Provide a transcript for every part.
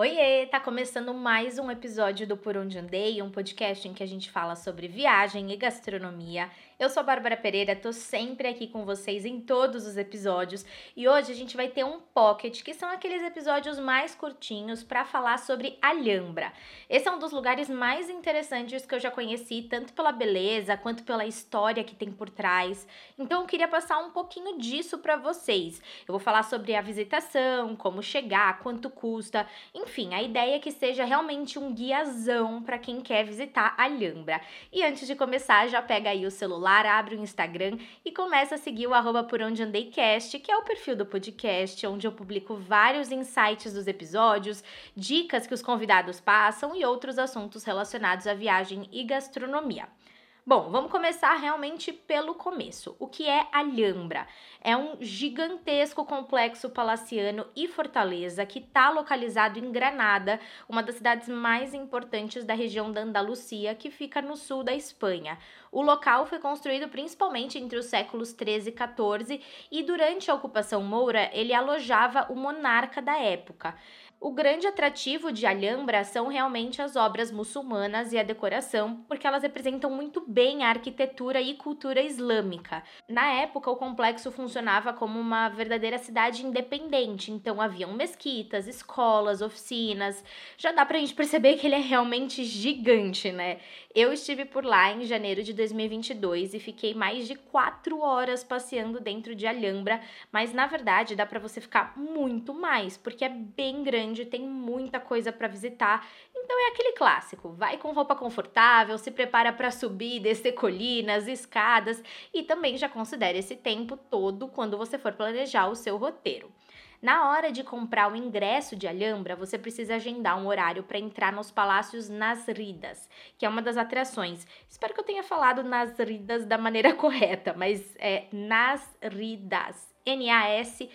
Oiê, tá começando mais um episódio do Por Onde Andei, um podcast em que a gente fala sobre viagem e gastronomia. Eu sou a Bárbara Pereira, tô sempre aqui com vocês em todos os episódios e hoje a gente vai ter um pocket, que são aqueles episódios mais curtinhos para falar sobre Alhambra. Esse é um dos lugares mais interessantes que eu já conheci, tanto pela beleza quanto pela história que tem por trás. Então eu queria passar um pouquinho disso para vocês. Eu vou falar sobre a visitação, como chegar, quanto custa, enfim, a ideia é que seja realmente um guiazão para quem quer visitar Alhambra. E antes de começar, já pega aí o celular celular, abre o Instagram e começa a seguir o arroba por onde andei cast, que é o perfil do podcast, onde eu publico vários insights dos episódios, dicas que os convidados passam e outros assuntos relacionados à viagem e gastronomia. Bom, vamos começar realmente pelo começo. O que é Alhambra? É um gigantesco complexo palaciano e fortaleza que está localizado em Granada, uma das cidades mais importantes da região da Andalucia, que fica no sul da Espanha. O local foi construído principalmente entre os séculos 13 e 14 e durante a ocupação moura ele alojava o monarca da época. O grande atrativo de Alhambra são realmente as obras muçulmanas e a decoração, porque elas representam muito bem a arquitetura e cultura islâmica. Na época, o complexo funcionava como uma verdadeira cidade independente, então haviam mesquitas, escolas, oficinas. Já dá pra gente perceber que ele é realmente gigante, né? Eu estive por lá em janeiro de 2022 e fiquei mais de quatro horas passeando dentro de Alhambra, mas na verdade dá para você ficar muito mais, porque é bem grande, tem muita coisa para visitar. Então é aquele clássico: vai com roupa confortável, se prepara para subir, descer colinas, escadas e também já considere esse tempo todo quando você for planejar o seu roteiro. Na hora de comprar o ingresso de Alhambra, você precisa agendar um horário para entrar nos Palácios Nasridas, que é uma das atrações. Espero que eu tenha falado Nasridas da maneira correta, mas é Nasridas. N-A-S-R-I-D-A-S.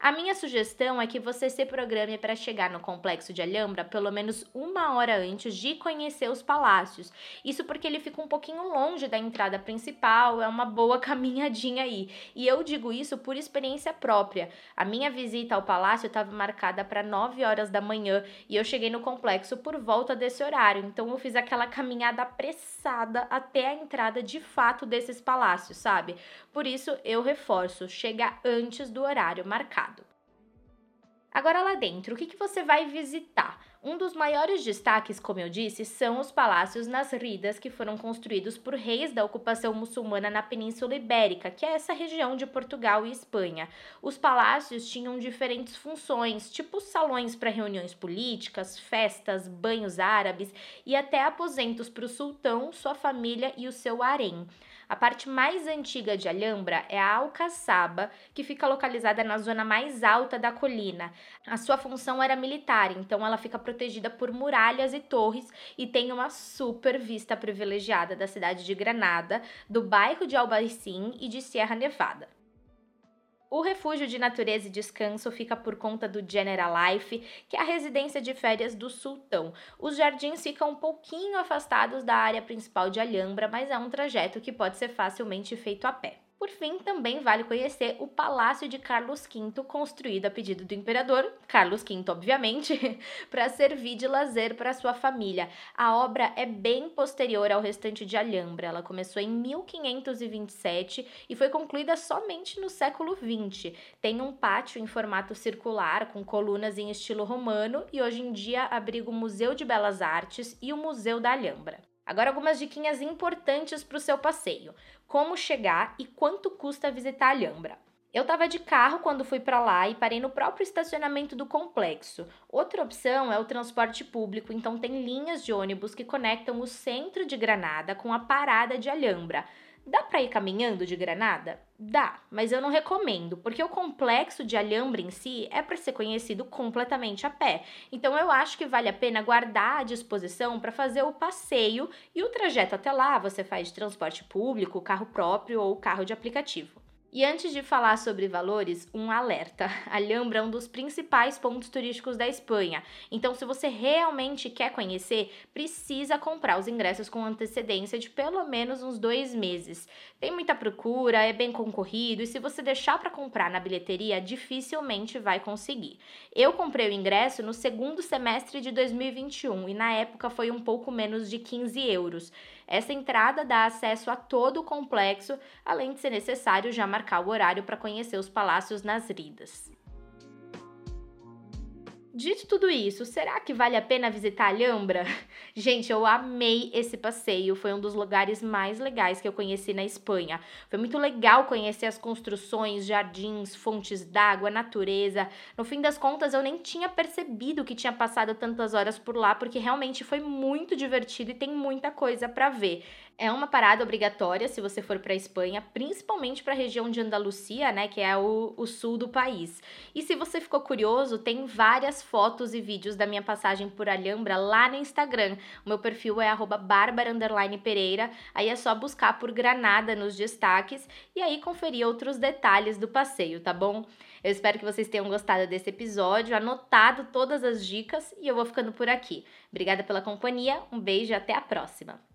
A minha sugestão é que você se programe para chegar no complexo de Alhambra pelo menos uma hora antes de conhecer os palácios. Isso porque ele fica um pouquinho longe da entrada principal, é uma boa caminhadinha aí. E eu digo isso por experiência própria. A minha visita ao palácio estava marcada para 9 horas da manhã e eu cheguei no complexo por volta desse horário. Então eu fiz aquela caminhada apressada até a entrada de fato desses palácios, sabe? Por isso eu reforço, chega antes do horário marcado. Agora lá dentro, o que, que você vai visitar? Um dos maiores destaques, como eu disse, são os palácios Nasridas que foram construídos por reis da ocupação muçulmana na Península Ibérica, que é essa região de Portugal e Espanha. Os palácios tinham diferentes funções, tipo salões para reuniões políticas, festas, banhos árabes e até aposentos para o sultão, sua família e o seu harém. A parte mais antiga de Alhambra é a Alcaçaba, que fica localizada na zona mais alta da colina. A sua função era militar, então ela fica protegida por muralhas e torres e tem uma super vista privilegiada da cidade de Granada, do bairro de Albaicín e de Sierra Nevada. O refúgio de natureza e descanso fica por conta do General Life, que é a residência de férias do sultão. Os jardins ficam um pouquinho afastados da área principal de Alhambra, mas é um trajeto que pode ser facilmente feito a pé. Por fim, também vale conhecer o Palácio de Carlos V, construído a pedido do imperador, Carlos V, obviamente, para servir de lazer para sua família. A obra é bem posterior ao restante de Alhambra. Ela começou em 1527 e foi concluída somente no século XX. Tem um pátio em formato circular com colunas em estilo romano e hoje em dia abriga o Museu de Belas Artes e o Museu da Alhambra. Agora algumas diquinhas importantes para o seu passeio. Como chegar e quanto custa visitar Alhambra. Eu estava de carro quando fui para lá e parei no próprio estacionamento do complexo. Outra opção é o transporte público, então tem linhas de ônibus que conectam o centro de Granada com a parada de Alhambra. Dá para ir caminhando de Granada? Dá, mas eu não recomendo, porque o complexo de Alhambra em si é para ser conhecido completamente a pé. Então eu acho que vale a pena guardar à disposição para fazer o passeio e o trajeto até lá você faz de transporte público, carro próprio ou carro de aplicativo. E antes de falar sobre valores, um alerta. Alhambra é um dos principais pontos turísticos da Espanha. Então, se você realmente quer conhecer, precisa comprar os ingressos com antecedência de pelo menos uns dois meses. Tem muita procura, é bem concorrido e se você deixar para comprar na bilheteria, dificilmente vai conseguir. Eu comprei o ingresso no segundo semestre de 2021 e na época foi um pouco menos de 15 euros. Essa entrada dá acesso a todo o complexo, além de ser necessário já marcar o horário para conhecer os palácios nas ridas. Dito tudo isso, será que vale a pena visitar a Alhambra? Gente, eu amei esse passeio, foi um dos lugares mais legais que eu conheci na Espanha. Foi muito legal conhecer as construções, jardins, fontes d'água, natureza. No fim das contas, eu nem tinha percebido que tinha passado tantas horas por lá, porque realmente foi muito divertido e tem muita coisa para ver. É uma parada obrigatória se você for para Espanha, principalmente para a região de Andalucia, né, que é o, o sul do país. E se você ficou curioso, tem várias fotos e vídeos da minha passagem por Alhambra lá no Instagram. O meu perfil é @barbara_pereira. Aí é só buscar por Granada nos destaques e aí conferir outros detalhes do passeio, tá bom? Eu espero que vocês tenham gostado desse episódio, anotado todas as dicas e eu vou ficando por aqui. Obrigada pela companhia, um beijo e até a próxima.